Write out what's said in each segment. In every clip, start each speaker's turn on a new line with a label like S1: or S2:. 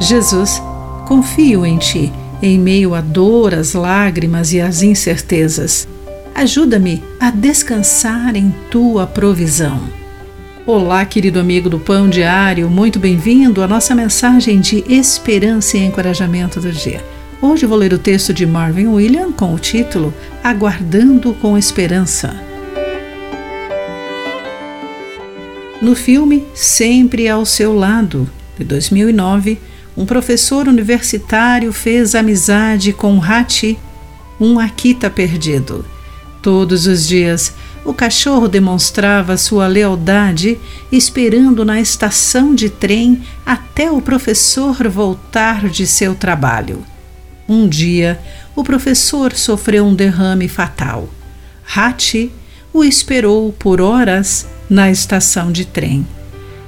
S1: Jesus, confio em Ti, em meio à dor, às lágrimas e às incertezas. Ajuda-me a descansar em Tua provisão. Olá, querido amigo do Pão Diário, muito bem-vindo à nossa mensagem de esperança e encorajamento do dia. Hoje vou ler o texto de Marvin William com o título Aguardando com Esperança. No filme Sempre ao Seu Lado, de 2009, um professor universitário fez amizade com Hachi, um Akita perdido. Todos os dias, o cachorro demonstrava sua lealdade, esperando na estação de trem até o professor voltar de seu trabalho. Um dia, o professor sofreu um derrame fatal. Hachi o esperou por horas na estação de trem.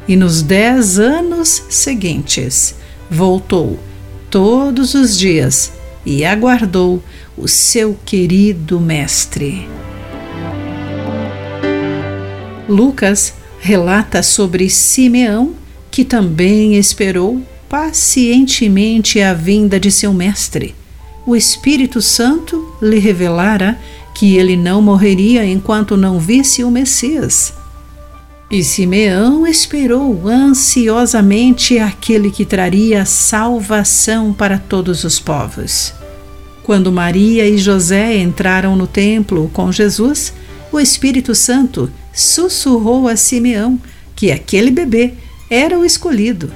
S1: E nos dez anos seguintes, voltou todos os dias e aguardou o seu querido mestre. Lucas relata sobre Simeão, que também esperou pacientemente a vinda de seu mestre. O Espírito Santo lhe revelara que ele não morreria enquanto não visse o Messias. E Simeão esperou ansiosamente aquele que traria salvação para todos os povos. Quando Maria e José entraram no templo com Jesus, o Espírito Santo sussurrou a Simeão que aquele bebê era o escolhido.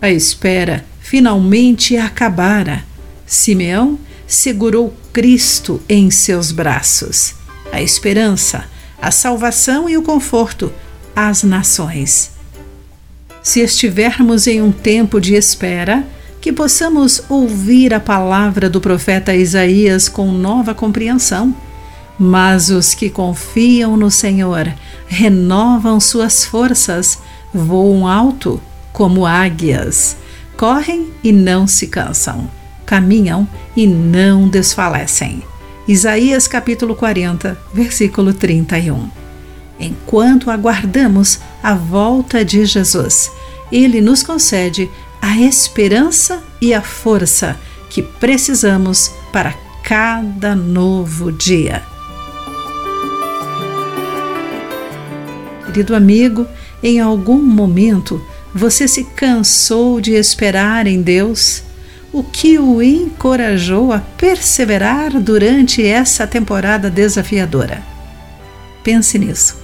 S1: A espera finalmente acabara. Simeão segurou Cristo em seus braços. A esperança, a salvação e o conforto às nações. Se estivermos em um tempo de espera, que possamos ouvir a palavra do profeta Isaías com nova compreensão. Mas os que confiam no Senhor renovam suas forças, voam alto como águias, correm e não se cansam, caminham e não desfalecem. Isaías capítulo 40, versículo 31 enquanto aguardamos a volta de Jesus. Ele nos concede a esperança e a força que precisamos para cada novo dia. Querido amigo, em algum momento você se cansou de esperar em Deus? O que o encorajou a perseverar durante essa temporada desafiadora? Pense nisso.